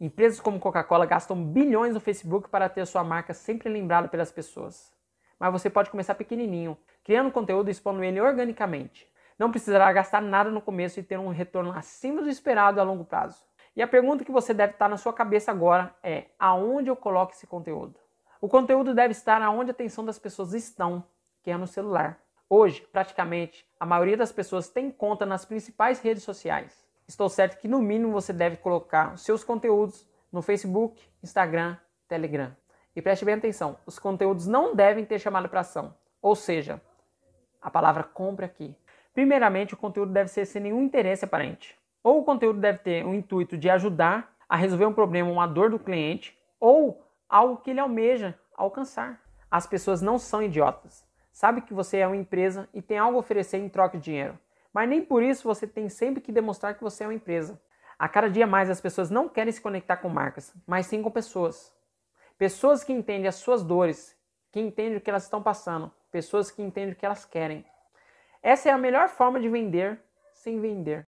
Empresas como Coca-Cola gastam bilhões no Facebook para ter sua marca sempre lembrada pelas pessoas. Mas você pode começar pequenininho, criando conteúdo e expondo ele organicamente. Não precisará gastar nada no começo e ter um retorno acima do esperado a longo prazo. E a pergunta que você deve estar na sua cabeça agora é: aonde eu coloco esse conteúdo? O conteúdo deve estar aonde a atenção das pessoas estão, que é no celular. Hoje, praticamente, a maioria das pessoas tem conta nas principais redes sociais. Estou certo que no mínimo você deve colocar os seus conteúdos no Facebook, Instagram, Telegram. E preste bem atenção, os conteúdos não devem ter chamada para ação. Ou seja, a palavra compra aqui. Primeiramente, o conteúdo deve ser sem nenhum interesse aparente. Ou o conteúdo deve ter o intuito de ajudar a resolver um problema, uma dor do cliente, ou algo que ele almeja alcançar. As pessoas não são idiotas. Sabe que você é uma empresa e tem algo a oferecer em troca de dinheiro. Mas nem por isso você tem sempre que demonstrar que você é uma empresa. A cada dia mais as pessoas não querem se conectar com marcas, mas sim com pessoas. Pessoas que entendem as suas dores, que entendem o que elas estão passando, pessoas que entendem o que elas querem. Essa é a melhor forma de vender sem vender.